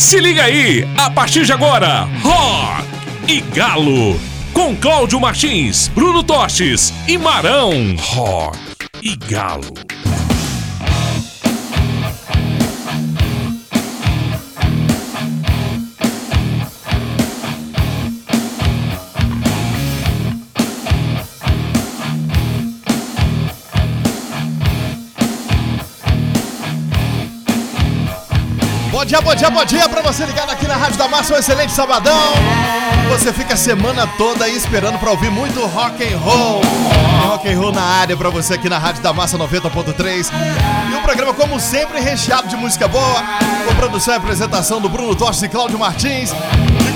Se liga aí, a partir de agora, Rock e Galo, com Cláudio Martins, Bruno Tostes e Marão. Rock e Galo. Bom dia, bom dia, bom dia pra você ligado aqui na Rádio da Massa, um excelente sabadão. Você fica a semana toda aí esperando pra ouvir muito rock and roll. Rock and roll na área pra você aqui na Rádio da Massa 90.3. E um programa como sempre recheado de música boa, com produção e apresentação do Bruno Tostes e Cláudio Martins.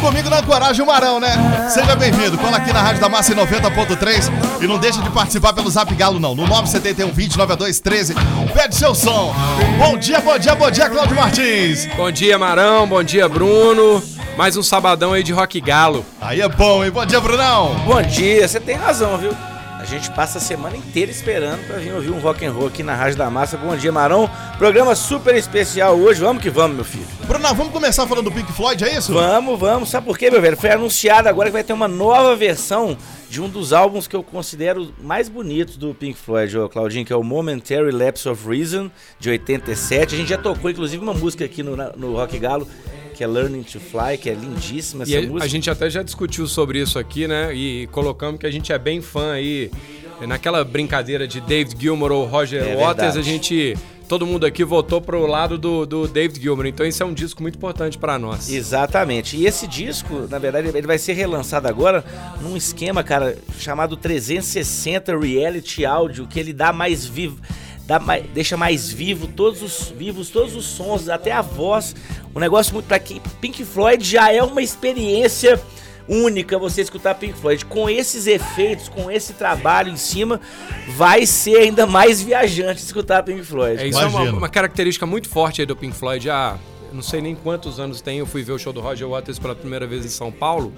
Comigo na Coragem o Marão, né? Seja bem-vindo. Cola aqui na Rádio da Massa em 90.3 e não deixa de participar pelo Zap Galo não, no 971 20 9213. Pede seu som. Bom dia, bom dia, bom dia, Cláudio Martins. Bom dia, Marão. Bom dia, Bruno. Mais um sabadão aí de rock galo. Aí é bom, hein? Bom dia, Brunão. Bom dia, você tem razão, viu? A gente passa a semana inteira esperando pra vir ouvir um rock and roll aqui na Rádio da Massa. Bom dia, Marão. Programa super especial hoje. Vamos que vamos, meu filho. Brunão, vamos começar falando do Pink Floyd, é isso? Vamos, vamos. Sabe por quê, meu velho? Foi anunciado agora que vai ter uma nova versão de um dos álbuns que eu considero mais bonitos do Pink Floyd, ô Claudinho, que é o Momentary Lapse of Reason, de 87. A gente já tocou, inclusive, uma música aqui no, no Rock Galo, que é Learning to Fly, que é lindíssima essa E a, música. a gente até já discutiu sobre isso aqui, né? E colocamos que a gente é bem fã aí. Naquela brincadeira de David Gilmour ou Roger É Waters, verdade. a gente. Todo mundo aqui votou pro lado do, do David Gilmour. Então esse é um disco muito importante pra nós. Exatamente. E esse disco, na verdade, ele vai ser relançado agora num esquema, cara, chamado 360 Reality Audio, que ele dá mais vivo. Dá mais, deixa mais vivo todos os vivos, todos os sons, até a voz. Um negócio muito para quem Pink Floyd já é uma experiência única você escutar Pink Floyd com esses efeitos, com esse trabalho em cima, vai ser ainda mais viajante escutar Pink Floyd. É, isso é uma, uma característica muito forte aí do Pink Floyd. Eu não sei nem quantos anos tem, eu fui ver o show do Roger Waters pela primeira vez em São Paulo.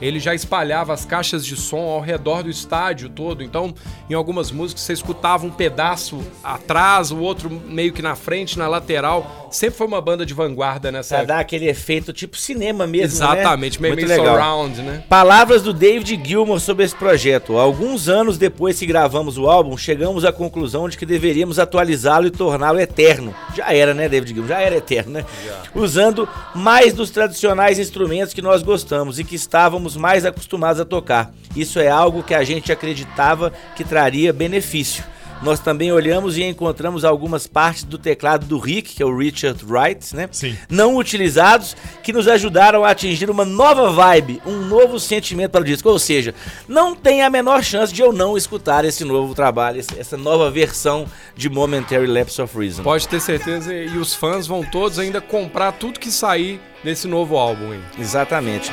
Ele já espalhava as caixas de som ao redor do estádio todo. Então, em algumas músicas, você escutava um pedaço atrás, o outro meio que na frente, na lateral. Sempre foi uma banda de vanguarda nessa Pra dar aquele efeito tipo cinema mesmo, né? Exatamente, meio, Muito meio legal. surround, né? Palavras do David Gilmour sobre esse projeto. Alguns anos depois que gravamos o álbum, chegamos à conclusão de que deveríamos atualizá-lo e torná-lo eterno. Já era, né, David Gilmour? Já era eterno, né? Usando mais dos tradicionais instrumentos que nós gostamos e que estávamos mais acostumados a tocar. Isso é algo que a gente acreditava que traria benefício. Nós também olhamos e encontramos algumas partes do teclado do Rick, que é o Richard Wright, né? Sim. não utilizados que nos ajudaram a atingir uma nova vibe, um novo sentimento para o disco. Ou seja, não tem a menor chance de eu não escutar esse novo trabalho, essa nova versão de Momentary Lapse of Reason. Pode ter certeza, e os fãs vão todos ainda comprar tudo que sair desse novo álbum aí. Exatamente.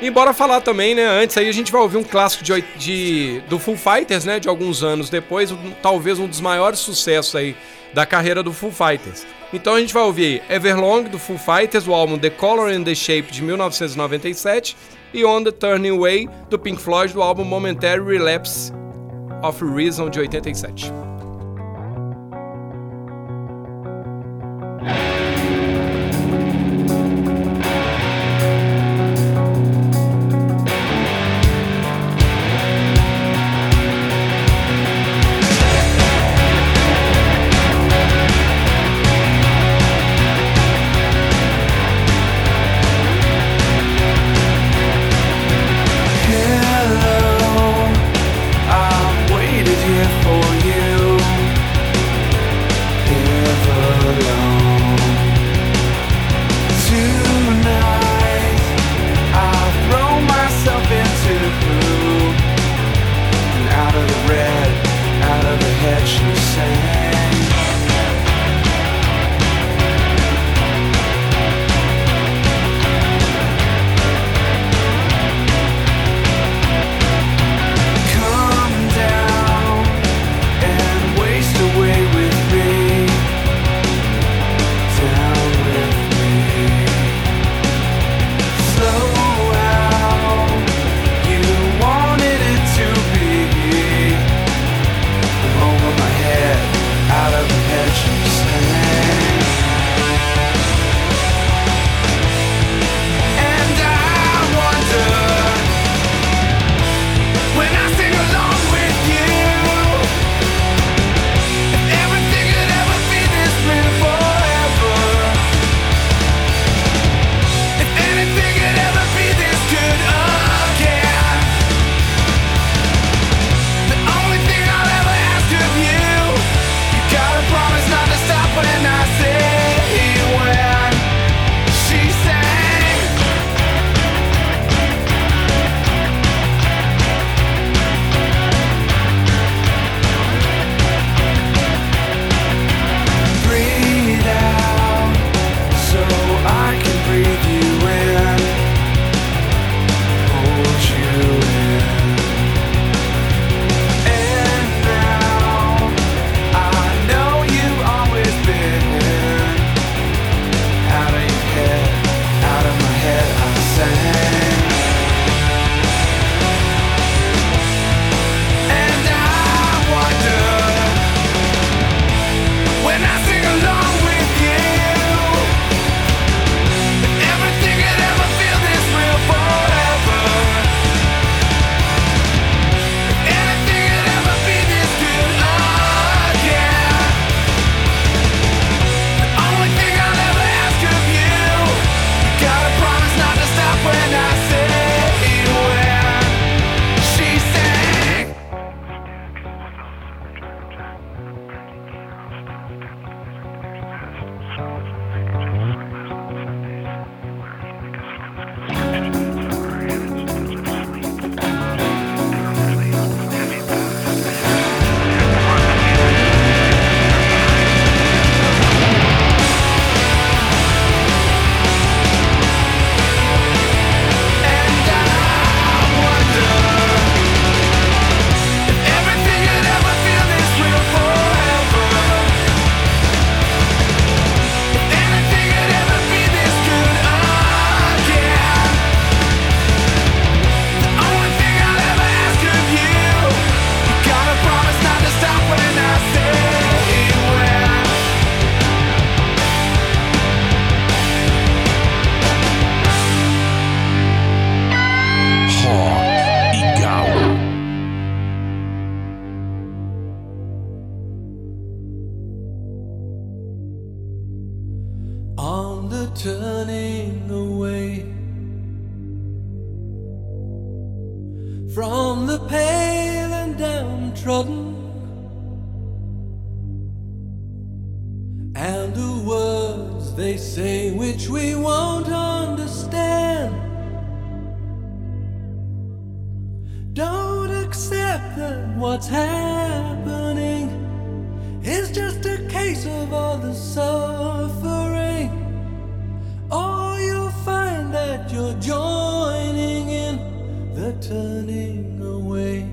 E bora falar também, né? Antes aí a gente vai ouvir um clássico de, de- do Foo Fighters, né? De alguns anos depois, um- talvez um dos maiores sucessos aí da carreira do Foo Fighters. Então a gente vai ouvir Everlong do Foo Fighters, o álbum The Color and the Shape de 1997 e On the Turning Way do Pink Floyd do álbum Momentary Relapse of Reason de 87. away.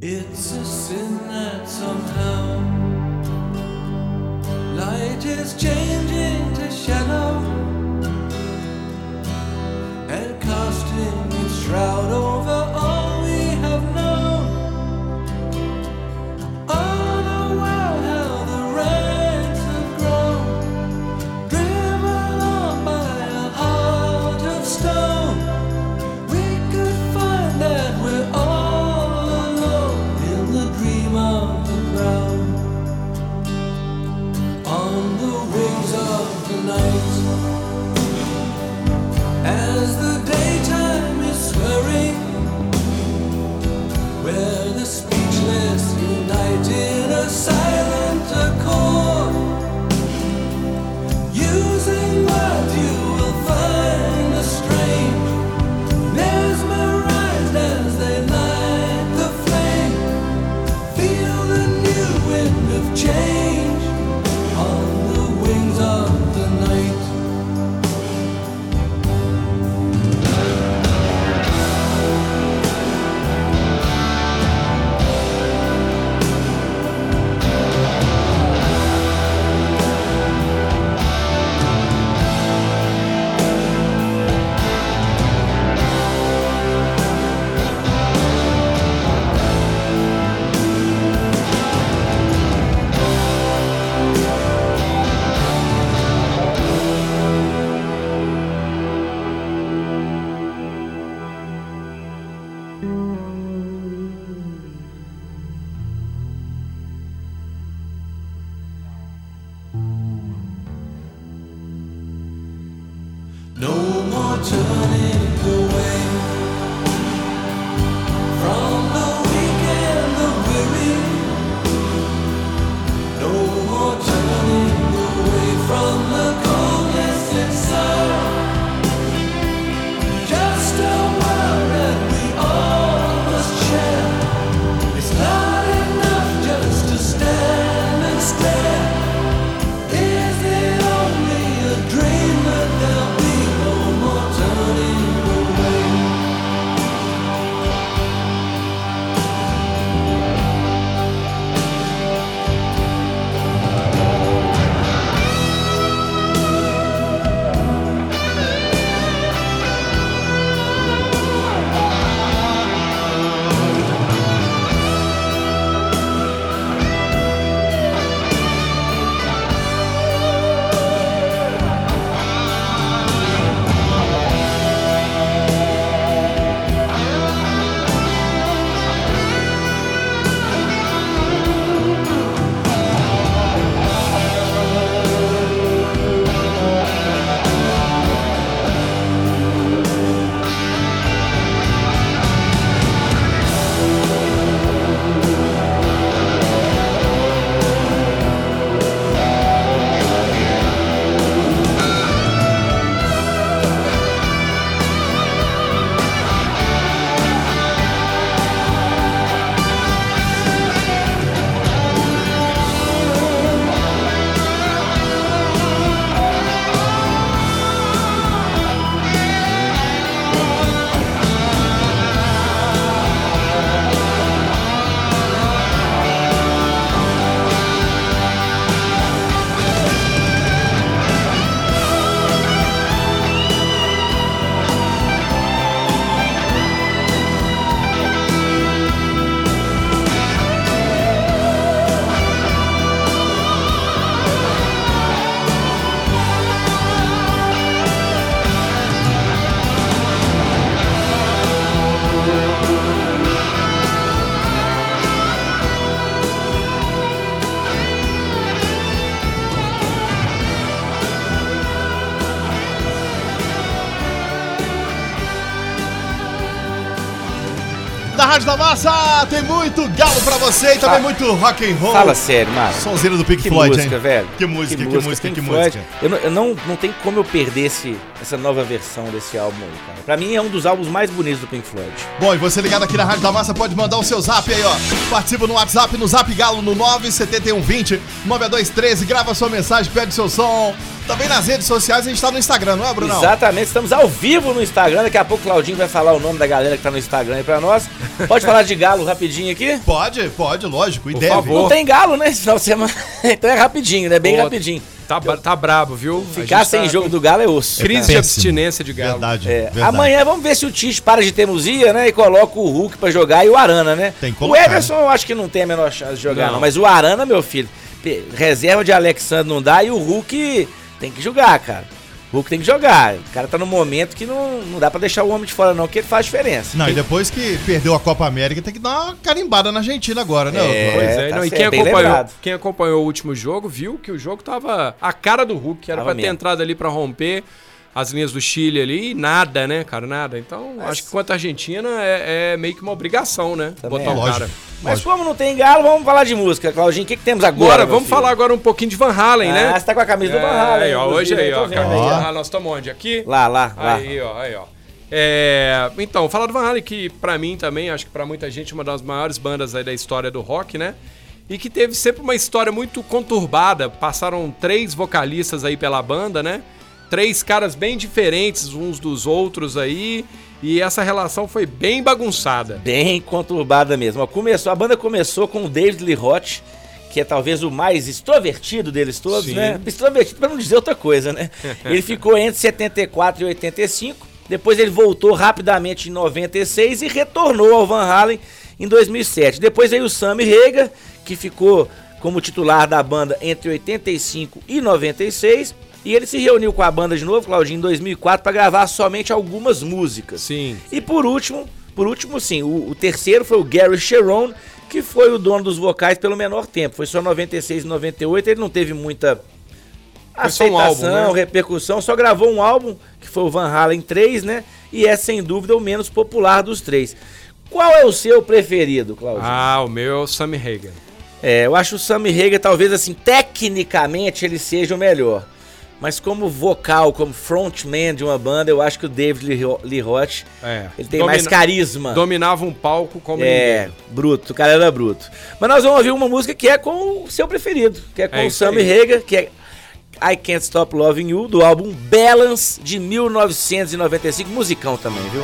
It's a sin that somehow light is changed. Rádio da Massa tem muito galo pra você e também Fala. muito rock and roll. Fala sério, Márcio. Sonzeiro do Pink Que Floyd, música, hein? velho. Que música, que música, Pink que música. Eu, não, eu não, não tem como eu perder esse, essa nova versão desse álbum aí, cara. Pra mim é um dos álbuns mais bonitos do Pink Floyd. Bom, e você ligado aqui na Rádio da Massa pode mandar o seu zap aí, ó. Participa no WhatsApp, no Zap Galo no 97120 9213, grava sua mensagem, pede seu som. Também nas redes sociais a gente tá no Instagram, não é, Brunão? Exatamente, estamos ao vivo no Instagram. Daqui a pouco o Claudinho vai falar o nome da galera que tá no Instagram aí pra nós. Pode falar de galo rapidinho aqui? Pode, pode, lógico, e Por deve. favor. Não tem galo, né? Esse final de semana. então é rapidinho, né? Bem Pô, rapidinho. Tá, tá brabo, viu? Ficar sem tá jogo do galo é osso. Crise de Péssimo. abstinência de galo. Verdade, É, verdade. amanhã vamos ver se o Tite para de teimosia, né? E coloca o Hulk pra jogar e o Arana, né? Tem que o colocar, Everson eu acho que não tem a menor chance de jogar, não. Não. Mas o Arana, meu filho, reserva de Alexandre não dá e o Hulk tem que jogar, cara. O Hulk tem que jogar. O cara tá num momento que não, não dá pra deixar o homem de fora, não, que ele faz diferença. Não, e depois que perdeu a Copa América, tem que dar uma carimbada na Argentina agora, né? É. Pois é, tá não, e quem acompanhou, quem acompanhou o último jogo viu que o jogo tava a cara do Hulk, era Tava pra ter mesmo. entrado ali pra romper as linhas do Chile ali e nada, né, cara, nada. Então, acho que quanto à Argentina é, é meio que uma obrigação, né, Também botar o Lógico. cara. Mas como não tem galo, vamos falar de música. Claudinho, o que, que temos agora? Agora, meu vamos filho? falar agora um pouquinho de Van Halen, Ah, né? você tá com a camisa do Van Halen. aí, ó, hoje aí, ó, do ó. Van Halen, nós estamos onde? Aqui? Lá, lá, lá. Aí, ó, aí, ó. É, então, falar do Van Halen, que pra mim também, acho que pra muita gente, uma das maiores bandas aí da história do rock, né? E que teve sempre uma história muito conturbada. Passaram três vocalistas aí pela banda, né? Três caras bem diferentes uns dos outros aí. E essa relação foi bem bagunçada. Bem conturbada mesmo. Começou, a banda começou com o David Lee Roth, que é talvez o mais extrovertido deles todos, Sim. né? Extrovertido pra não dizer outra coisa, né? ele ficou entre 74 e 85, depois ele voltou rapidamente em 96 e retornou ao Van Halen em 2007. Depois veio o Sammy Hagar, que ficou como titular da banda entre 85 e 96, e ele se reuniu com a banda de novo, Claudinho, em 2004 para gravar somente algumas músicas. Sim. E por último, por último sim, o, o terceiro foi o Gary Sharon, que foi o dono dos vocais pelo menor tempo. Foi só 96 e 98, ele não teve muita Foi só um aceitação, álbum, né? repercussão, só gravou um álbum, que foi o Van Halen 3, né? E é sem dúvida o menos popular dos três. Qual é o seu preferido, Claudio? Ah, o meu é o Sammy Hagar. É, eu acho o Sammy Hagar, talvez assim, tecnicamente ele seja o melhor. Mas como vocal, como frontman de uma banda, eu acho que o David Lee Ro- Lee Roth, É. ele tem Domina- mais carisma. Dominava um palco como É, ninguém. bruto, o cara era bruto. Mas nós vamos ouvir uma música que é com o seu preferido, que é com É o Sammy. Hagar, que é I Can't Stop Loving You, do álbum Balance de 1995, musicão também, viu?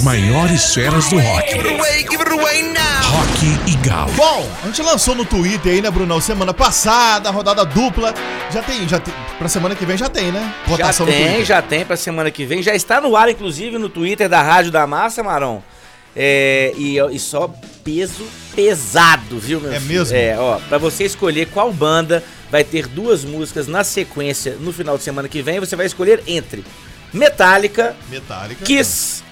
Maiores feras do rock. Rock e Galo. Bom, a gente lançou no Twitter aí, né, Brunão? Semana passada, rodada dupla. Já tem, já tem. Pra semana que vem já tem, né? Já Votação no tem, já tem pra semana que vem. Já está no ar, inclusive, no Twitter da Rádio da Massa, Marão. É, e, e só peso pesado, viu, meu É filho? mesmo? É, ó, pra você escolher qual banda vai ter duas músicas na sequência no final de semana que vem, você vai escolher entre Metallica, Metallica. Kiss,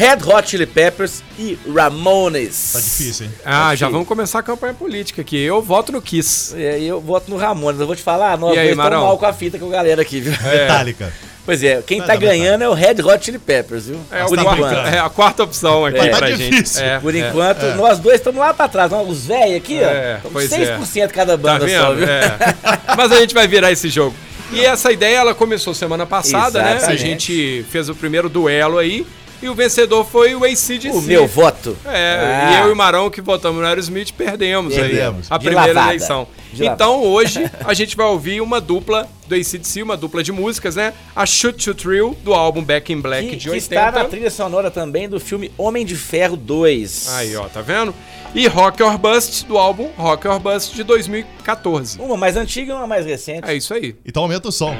Red Hot Chili Peppers e Ramones. Tá difícil, hein? Ah, já Sim. vamos começar a campanha política aqui. Eu voto no Kiss. É, eu voto no Ramones. Eu vou te falar, nós E aí, dois estamos mal com a fita com a galera aqui, viu? Metallica. Pois é, quem Vai tá ganhando é o Red Hot Chili Peppers, viu? É, Por enquanto. é a quarta opção aqui É. pra Tá gente. difícil. É, Por é. enquanto, nós dois estamos lá pra trás. Os velhos aqui, É, ó. pois Estamos é. 6% cada Tá banda só, vendo? viu? É. Mas a gente vai virar esse jogo. E essa ideia, ela começou semana passada, né? A Exatamente. gente fez o primeiro duelo aí. E o vencedor foi o ACDC. O meu voto. É, Ah. e eu e o Marão que votamos no Aerosmith perdemos, Perdemos. aí a De primeira lavada. eleição. De então hoje a gente vai ouvir uma dupla do ACDC, uma dupla de músicas, né? A Shoot to Thrill, do álbum Back in Black Que, de que 80. está na trilha sonora também do filme Homem de Ferro 2. Aí, ó, tá vendo? E Rock or Bust, do álbum Rock or Bust de 2014. Uma mais antiga e uma mais recente. É isso aí. Então aumenta o som.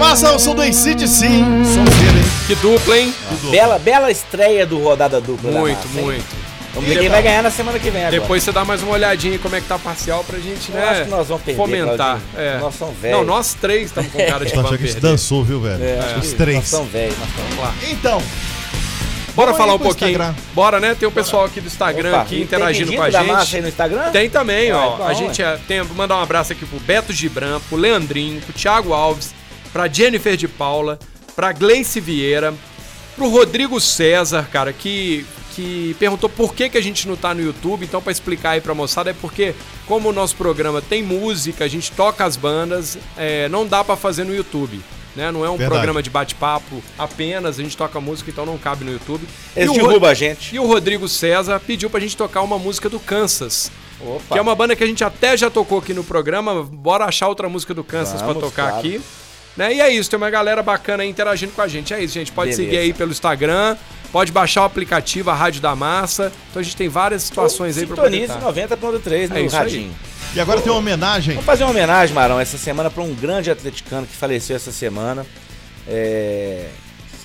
Massa, o som do ACDC. Sonzeira, hein? Que dupla, hein? Bela, bela estreia do Rodada Dupla. Muito, Massa, hein? muito. Vamos ver quem vai ganhar na semana que vem agora. Depois você dá mais uma olhadinha como é que tá a parcial pra gente, Eu né? acho que nós vamos perder, Fomentar. É. Nós somos velhos. Não, nós três estamos com cara de que Eu vamos achei que a gente perder. dançou, viu, velho? É, acho Os que três. Nós somos velhos. Nós somos... Vamos lá. Então, Bora Vamos falar um pouquinho. Instagram. Bora, né? Tem o pessoal aqui do Instagram Opa, aqui interagindo com a da massa gente. aí no Instagram? Tem também, Ué, ó. bom, a gente é, tem mandar um abraço aqui pro Beto Gibran, pro Leandrinho, pro Thiago Alves, pra Jennifer de Paula, pra Gleice Vieira, pro Rodrigo César, cara, que que perguntou por que, que a gente não tá no YouTube. Então, pra explicar aí pra moçada, é porque, como o nosso programa tem música, a gente toca as bandas, é, não dá pra fazer no YouTube. Né? Não é um Verdade. programa de bate-papo apenas, a gente toca música, então não cabe no YouTube. Eles E o derrubam a gente. e o Rodrigo César pediu pra gente tocar uma música do Kansas. Opa. Que é uma banda que a gente até já tocou aqui no programa. Bora achar outra música do Kansas pra tocar claro. aqui. Né? E é isso, tem uma galera bacana aí interagindo com a gente. É isso, gente. Pode Beleza. seguir aí pelo Instagram, pode baixar o aplicativo, a Rádio da Massa. Então a gente tem várias situações aí pra poder Sintonize estar. 90.3 no É isso aí. radinho. e agora tem uma homenagem. Vamos fazer uma homenagem, Marão, essa semana para um grande atleticano que faleceu essa semana. É,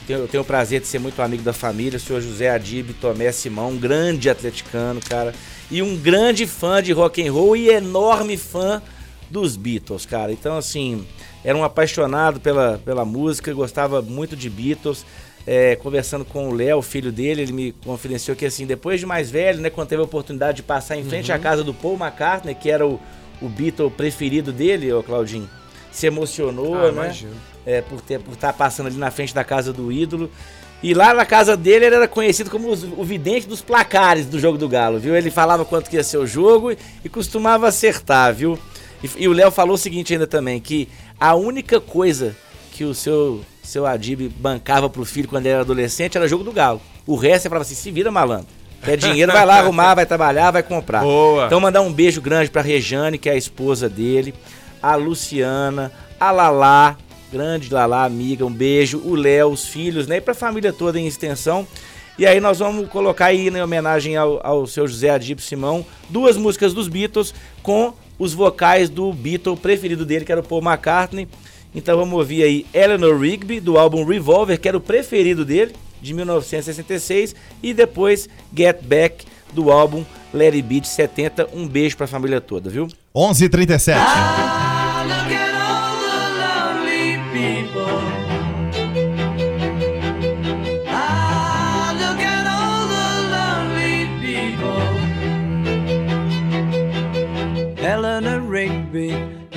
tenho- Eu tenho o prazer de ser muito amigo da família, o senhor José Adib Tomé Simão, um grande atleticano, cara. E um grande fã de rock and roll e enorme fã dos Beatles, cara. Então, assim, era um apaixonado pela, pela música, gostava muito de Beatles. É, conversando com o Léo, filho dele, ele me confidenciou que assim, depois de mais velho, né, quando teve a oportunidade de passar em frente Uhum. à casa do Paul McCartney, que era o, o Beatle preferido dele, ô Claudinho, se emocionou, Ah, né? imagino. É, por ter por estar passando ali na frente da casa do ídolo. E lá na casa dele ele era conhecido como os- o vidente dos placares do jogo do Galo, viu? Ele falava quanto que ia ser o jogo e, e costumava acertar, viu? E, e o Léo falou o seguinte ainda também, que a única coisa que o seu, seu Adib bancava pro filho quando ele era adolescente era jogo do Galo. O resto ele falava assim, se vira malandro. Quer dinheiro, vai lá arrumar, vai trabalhar, vai comprar. Boa. Então mandar um beijo grande pra Rejane, que é a esposa dele, a Luciana, a Lalá, grande Lalá, amiga, um beijo, o Léo, os filhos, né? E pra família toda em extensão. E aí nós vamos colocar aí, em homenagem ao, ao seu José Adib Simão, duas músicas dos Beatles com os vocais do Beatle preferido dele, que era o Paul McCartney. Então vamos ouvir aí Eleanor Rigby, do álbum Revolver, que era o preferido dele, de 1966. E depois Get Back, do álbum Let It Be, de 70. Um beijo pra família toda, viu? 11h37. Look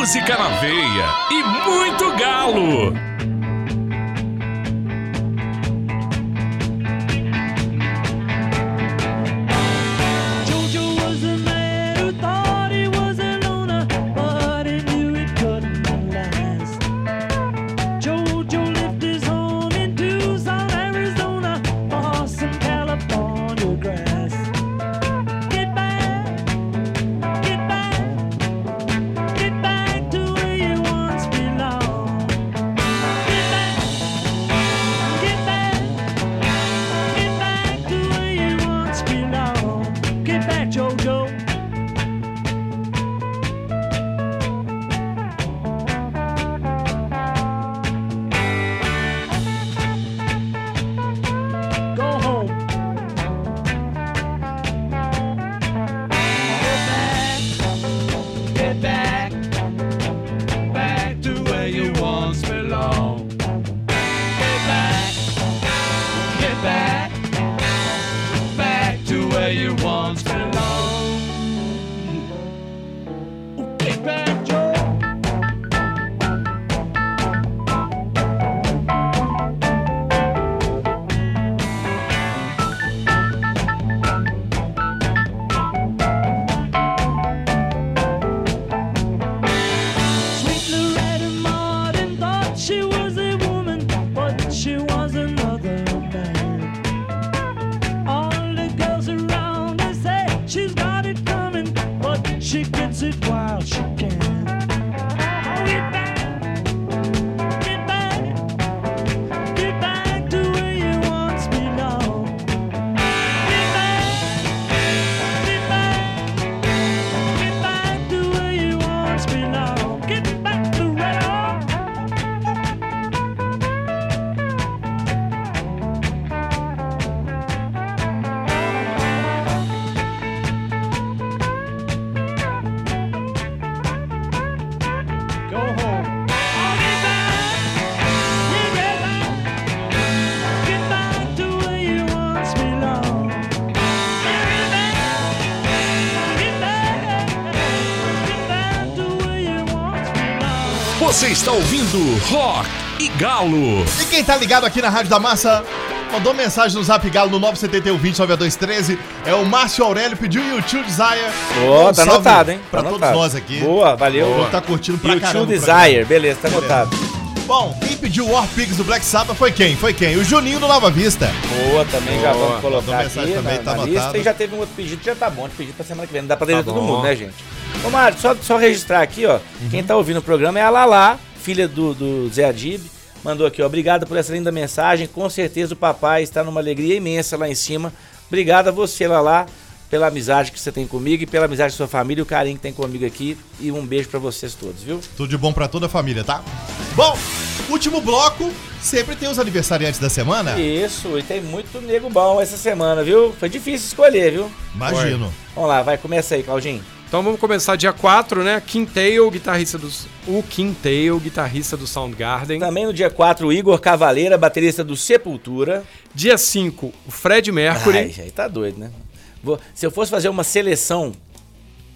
Música na veia e muito galo. Rock e Galo. E quem tá ligado aqui na Rádio da Massa, mandou mensagem no Zap Galo no 971 20 9213. É o Márcio Aurélio, pediu YouTube Desire. Ó, Um tá anotado, hein? Pra tá todos nós aqui. Boa, valeu. Povo tá curtindo pra E caramba. Desire, beleza, tá anotado. Bom, quem pediu War Pigs do Black Sabbath foi quem? Foi quem? O Juninho do Nova Vista. Boa, também já Boa. vamos colocar Mandou aqui mensagem também, na, tá na lista. E já teve um outro pedido, já tá bom de pedir pra semana que vem. Não dá pra ler Tá todo mundo, né, gente? Ô, Mário, só, só registrar aqui, ó. Quem tá ouvindo o programa é a Lala, filha do, do Zé Adib. Mandou aqui, ó. Obrigado por essa linda mensagem. Com certeza o papai está numa alegria imensa lá em cima. Obrigado a você, Lala, pela amizade que você tem comigo e pela amizade da sua família e o carinho que tem comigo aqui. E um beijo pra vocês todos, viu? Tudo de bom pra toda a família, tá? Bom, último bloco. Sempre tem os aniversariantes da semana. Isso, e tem muito nego bom essa semana, viu? Foi difícil escolher, viu? Imagino. Vamos lá, vai, começa aí, Claudinho. Então vamos começar dia 4, né? Kim Tail, guitarrista dos. O Kim Tail, guitarrista do Soundgarden. Também no dia 4, o Igor Cavaleira, baterista do Sepultura. Dia 5, o Fred Mercury. Ai, aí tá doido, né? Vou- se eu fosse fazer uma seleção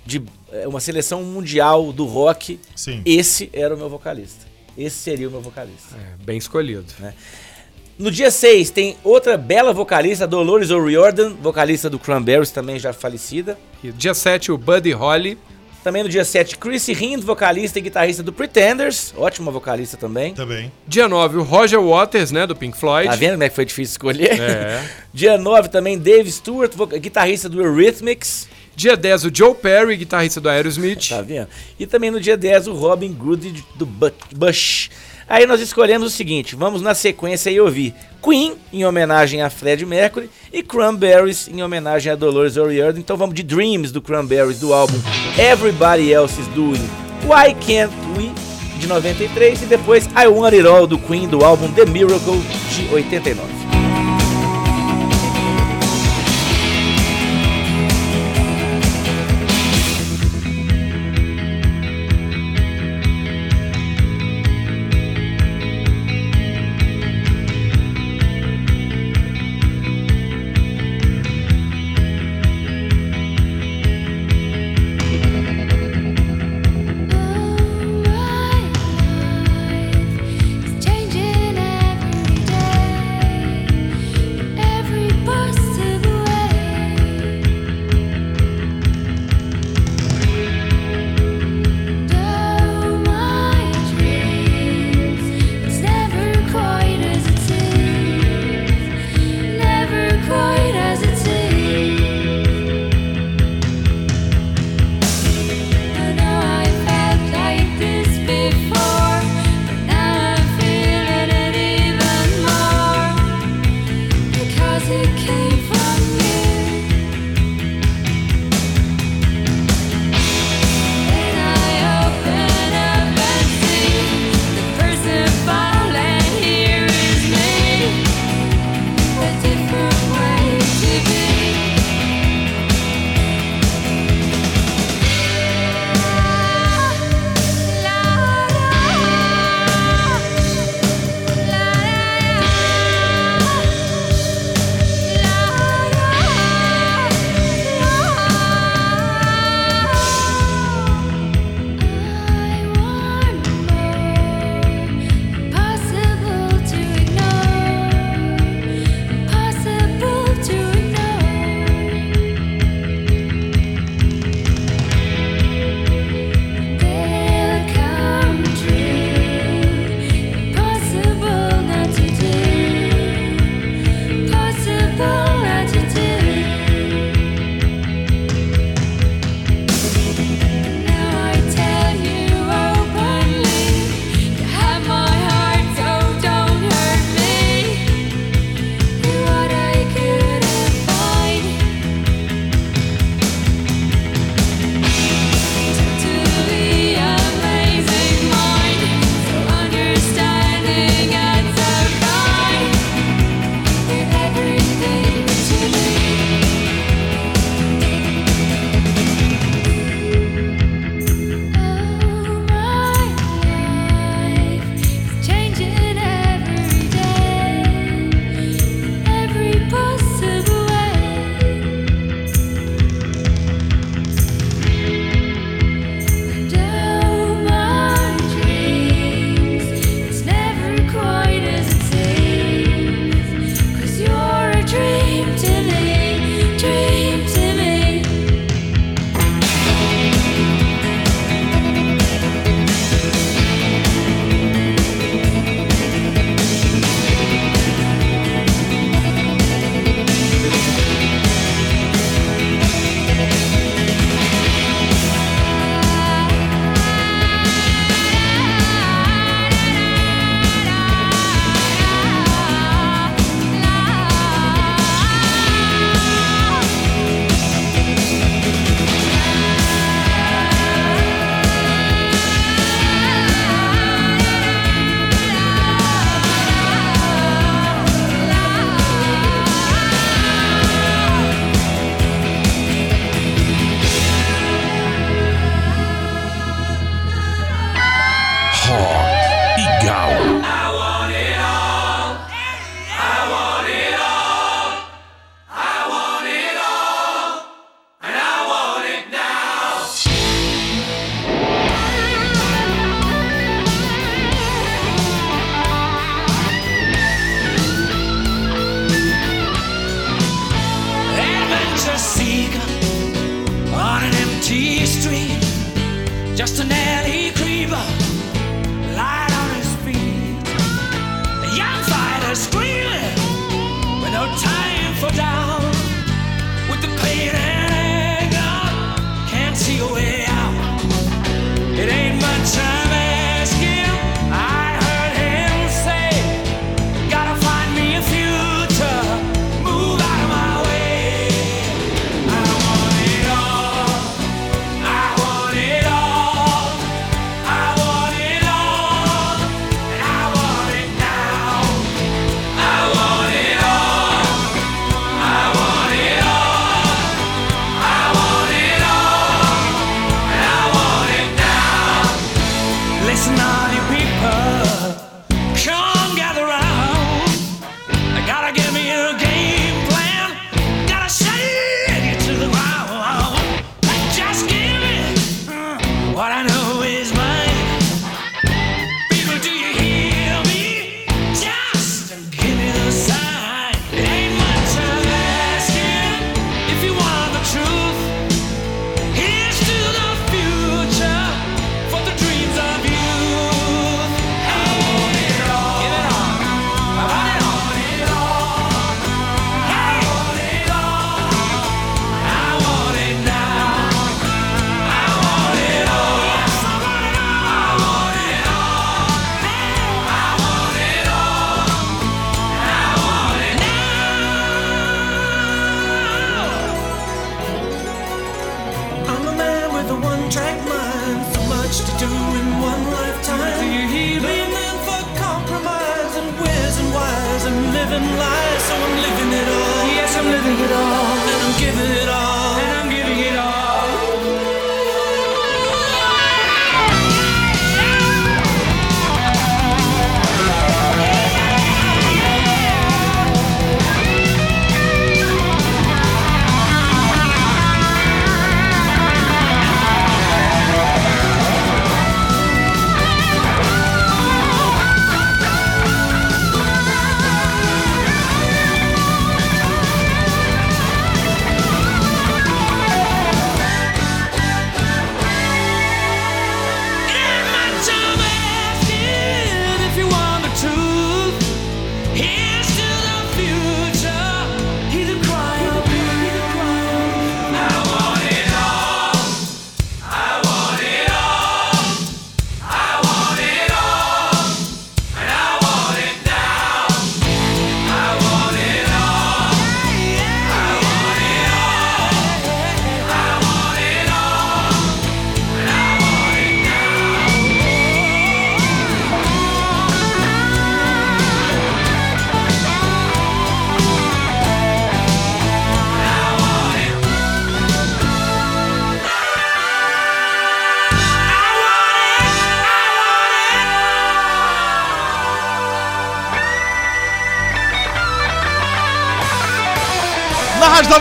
de é, uma seleção mundial do rock, Sim. esse era o meu vocalista. Esse seria o meu vocalista. É, bem escolhido. No dia 6 tem outra bela vocalista, Dolores O'Riordan, vocalista do Cranberries, também já falecida. E dia 7, o Buddy Holly. Também no dia 7, Chrissy Hind, vocalista e guitarrista do Pretenders, ótima vocalista também. Também. Dia 9, o Roger Waters, né? Do Pink Floyd. Tá vendo como é que foi difícil escolher? É. Dia 9 também, Dave Stewart, guitarrista do Eurythmics. Dia 10, o Joe Perry, guitarrista do Aerosmith. Tá vendo? E também no dia 10, o Robin Goodrich do Bu- Bush. Aí nós escolhemos o seguinte, vamos na sequência aí ouvir Queen, em homenagem a Fred Mercury, e Cranberries, em homenagem a Dolores O'Riordan. Então vamos de Dreams, do Cranberries, do álbum Everybody Else Is Doing Why Can't We, de 93, e depois I Want It All, do Queen, do álbum The Miracle, de 89.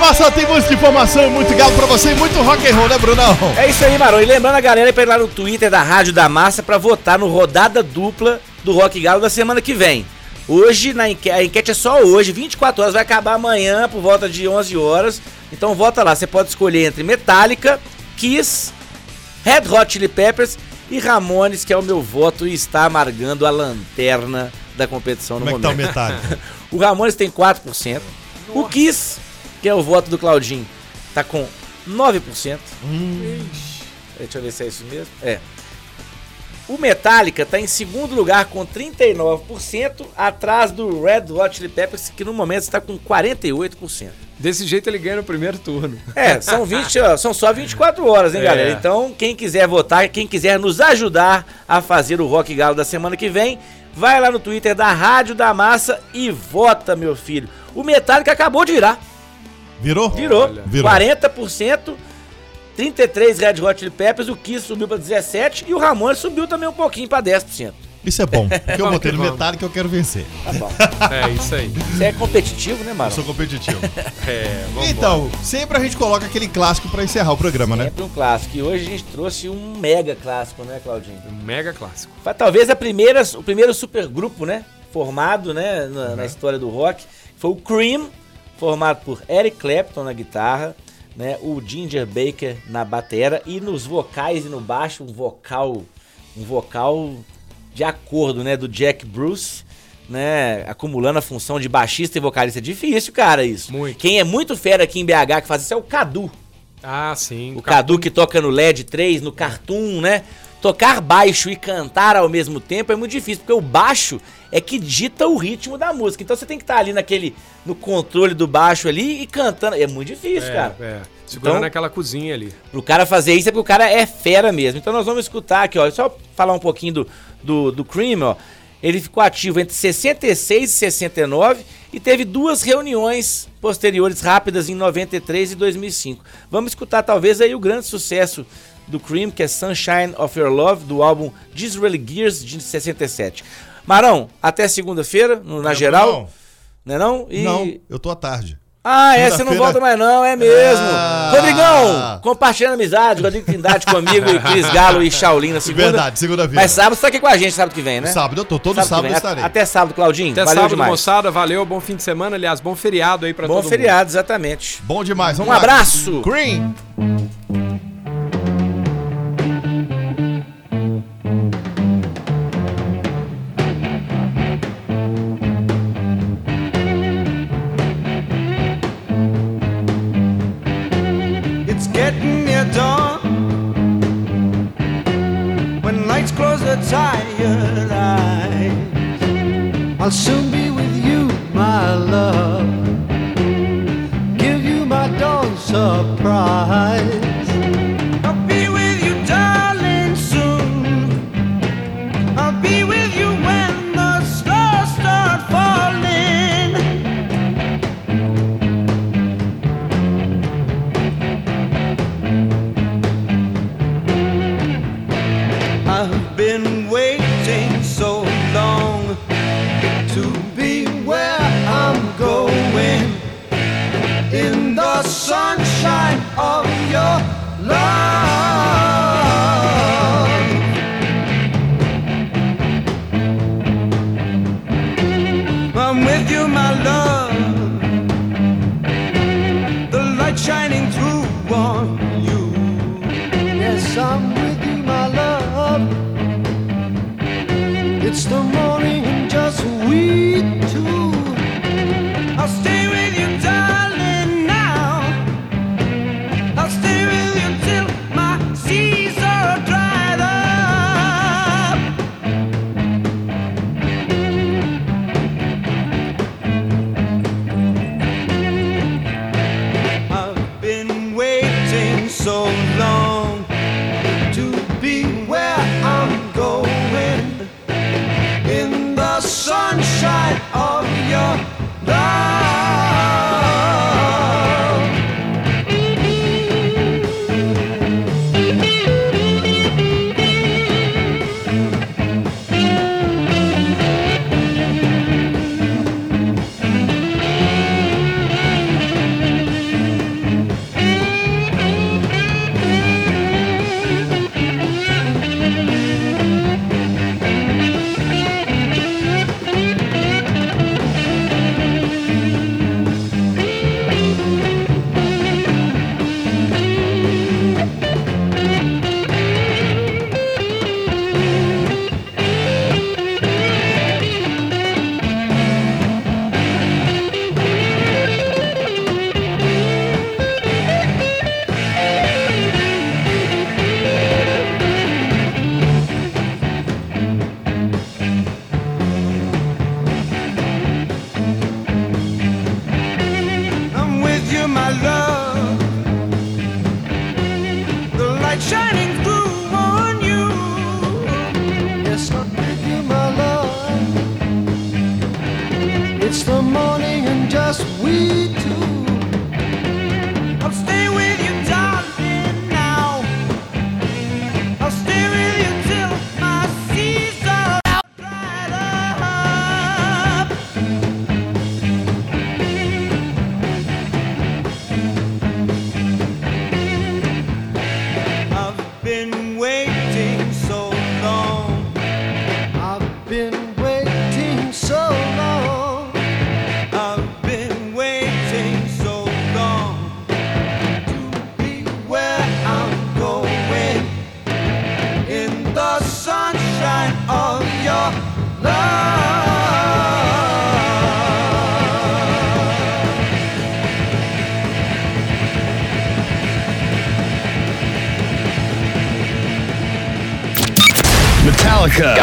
Massa tem música, informação e muito galo pra você e muito rock and roll, né, Brunão? É isso aí, Marão. E lembrando a galera pra ir lá no Twitter da Rádio da Massa pra votar no rodada dupla do Rock Galo da semana que vem. Hoje, na enquete, a enquete é só hoje, 24 horas, vai acabar amanhã por volta de 11 horas. Então vota lá, você pode escolher entre Metallica, Kiss, Red Hot Chili Peppers e Ramones, que é o meu voto e está amargando a lanterna da competição no Como é que tá o momento. O Ramones tem 4%. O Kiss, que é o voto do Claudinho, tá com 9%. Deixa eu ver se é isso mesmo. É. O Metallica tá em segundo lugar com 39%, atrás do Red Hot Chili Peppers, que no momento está com 48%. Desse jeito ele ganha no primeiro turno. É, são 20, ó, são só 24 horas, hein, É. galera? Então, quem quiser votar, quem quiser nos ajudar a fazer o Rock Galo da semana que vem, vai lá no Twitter da Rádio da Massa e vota, meu filho. O Metallica acabou de virar. Virou? Virou. Olha. Virou. 40%, 33 Red Hot Chili Peppers, o Kiss subiu pra 17 e o Ramones subiu também um pouquinho pra 10%. Isso é bom, porque eu botei que no vamos. metálico e eu quero vencer. Tá bom. É isso aí. Você é competitivo, né, Eu Marão? sou competitivo. É, vamos Então, sempre a gente coloca aquele clássico pra encerrar o programa, né? Sempre um clássico. E hoje a gente trouxe um mega clássico, né, Claudinho? Um mega clássico. Foi talvez a primeira, o primeiro supergrupo, né? Formado, né, na, na história do rock. Foi o Cream, formado por Eric Clapton na guitarra, né? O Ginger Baker na batera e nos vocais e no baixo um vocal, um vocal de acordo, né? Do Jack Bruce, né? Acumulando a função de baixista e vocalista. É difícil, cara, isso. Muito. Quem é muito fera aqui em BH que faz isso é o Cadu. Ah, sim. O Cadu que toca no LED 3, no Cartoon, né? Tocar baixo e cantar ao mesmo tempo é muito difícil, porque o baixo é que dita o ritmo da música. Então você tem que estar ali naquele no controle do baixo ali e cantando. É muito difícil, É, cara. é. Segurando Então- aquela cozinha ali. Pro cara fazer isso é porque o cara é fera mesmo. Então nós vamos escutar aqui, ó. Só falar um pouquinho do, do, do Cream, ó. Ele ficou ativo entre 66 e 69 e teve duas reuniões posteriores rápidas em 93 e 2005. Vamos escutar talvez aí o grande sucesso do Cream, que é Sunshine of Your Love, do álbum Disraeli Gears de 67. Marão, até segunda-feira, no- na É, geral, não. né não? E... Não, eu tô à tarde. Ah, é, você não volta mais não, é mesmo. Ah. Rodrigão, compartilhando amizade, Rodrigo Trindade comigo e Cris Galo e Shaolin na segunda. Verdade, segunda-feira. Mas sábado você tá aqui com a gente, sábado que vem, né? Sábado eu tô, todo sábado eu estarei. Até sábado, Claudinho. Até Valeu sábado, demais. moçada. Valeu, bom fim de semana. Aliás, bom feriado aí pra Bom todo feriado, exatamente. Bom demais, vamos Um lá. abraço. Green. Soon be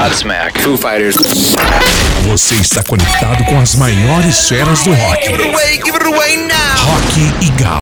Godsmack. Foo Fighters. Você está conectado com as maiores feras do rock. Give it away now. Rock e Galo.